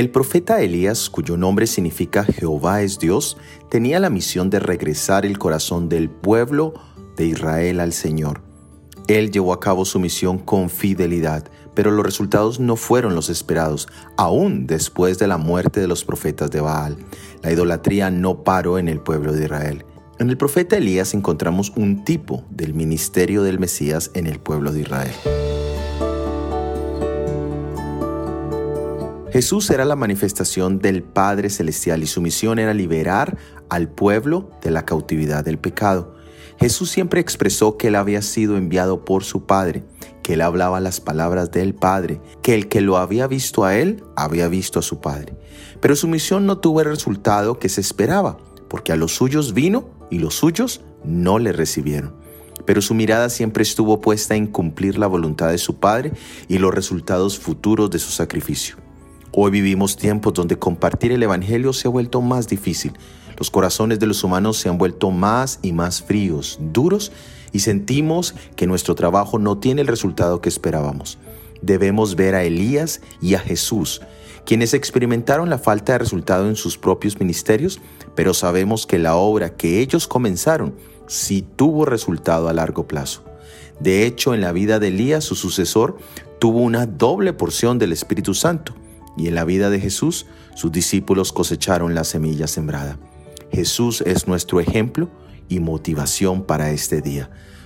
El profeta Elías, cuyo nombre significa Jehová es Dios, tenía la misión de regresar el corazón del pueblo de Israel al Señor. Él llevó a cabo su misión con fidelidad, pero los resultados no fueron los esperados, aún después de la muerte de los profetas de Baal. La idolatría no paró en el pueblo de Israel. En el profeta Elías encontramos un tipo del ministerio del Mesías en el pueblo de Israel. Jesús era la manifestación del Padre Celestial y su misión era liberar al pueblo de la cautividad del pecado. Jesús siempre expresó que él había sido enviado por su Padre, que él hablaba las palabras del Padre, que el que lo había visto a él había visto a su Padre. Pero su misión no tuvo el resultado que se esperaba, porque a los suyos vino y los suyos no le recibieron. Pero su mirada siempre estuvo puesta en cumplir la voluntad de su Padre y los resultados futuros de su sacrificio. Hoy vivimos tiempos donde compartir el Evangelio se ha vuelto más difícil. Los corazones de los humanos se han vuelto más y más fríos, duros, y sentimos que nuestro trabajo no tiene el resultado que esperábamos. Debemos ver a Elías y a Jesús, quienes experimentaron la falta de resultado en sus propios ministerios, pero sabemos que la obra que ellos comenzaron sí tuvo resultado a largo plazo. De hecho, en la vida de Elías, su sucesor, tuvo una doble porción del Espíritu Santo y en la vida de Jesús sus discípulos cosecharon la semilla sembrada. Jesús es nuestro ejemplo y motivación para este día.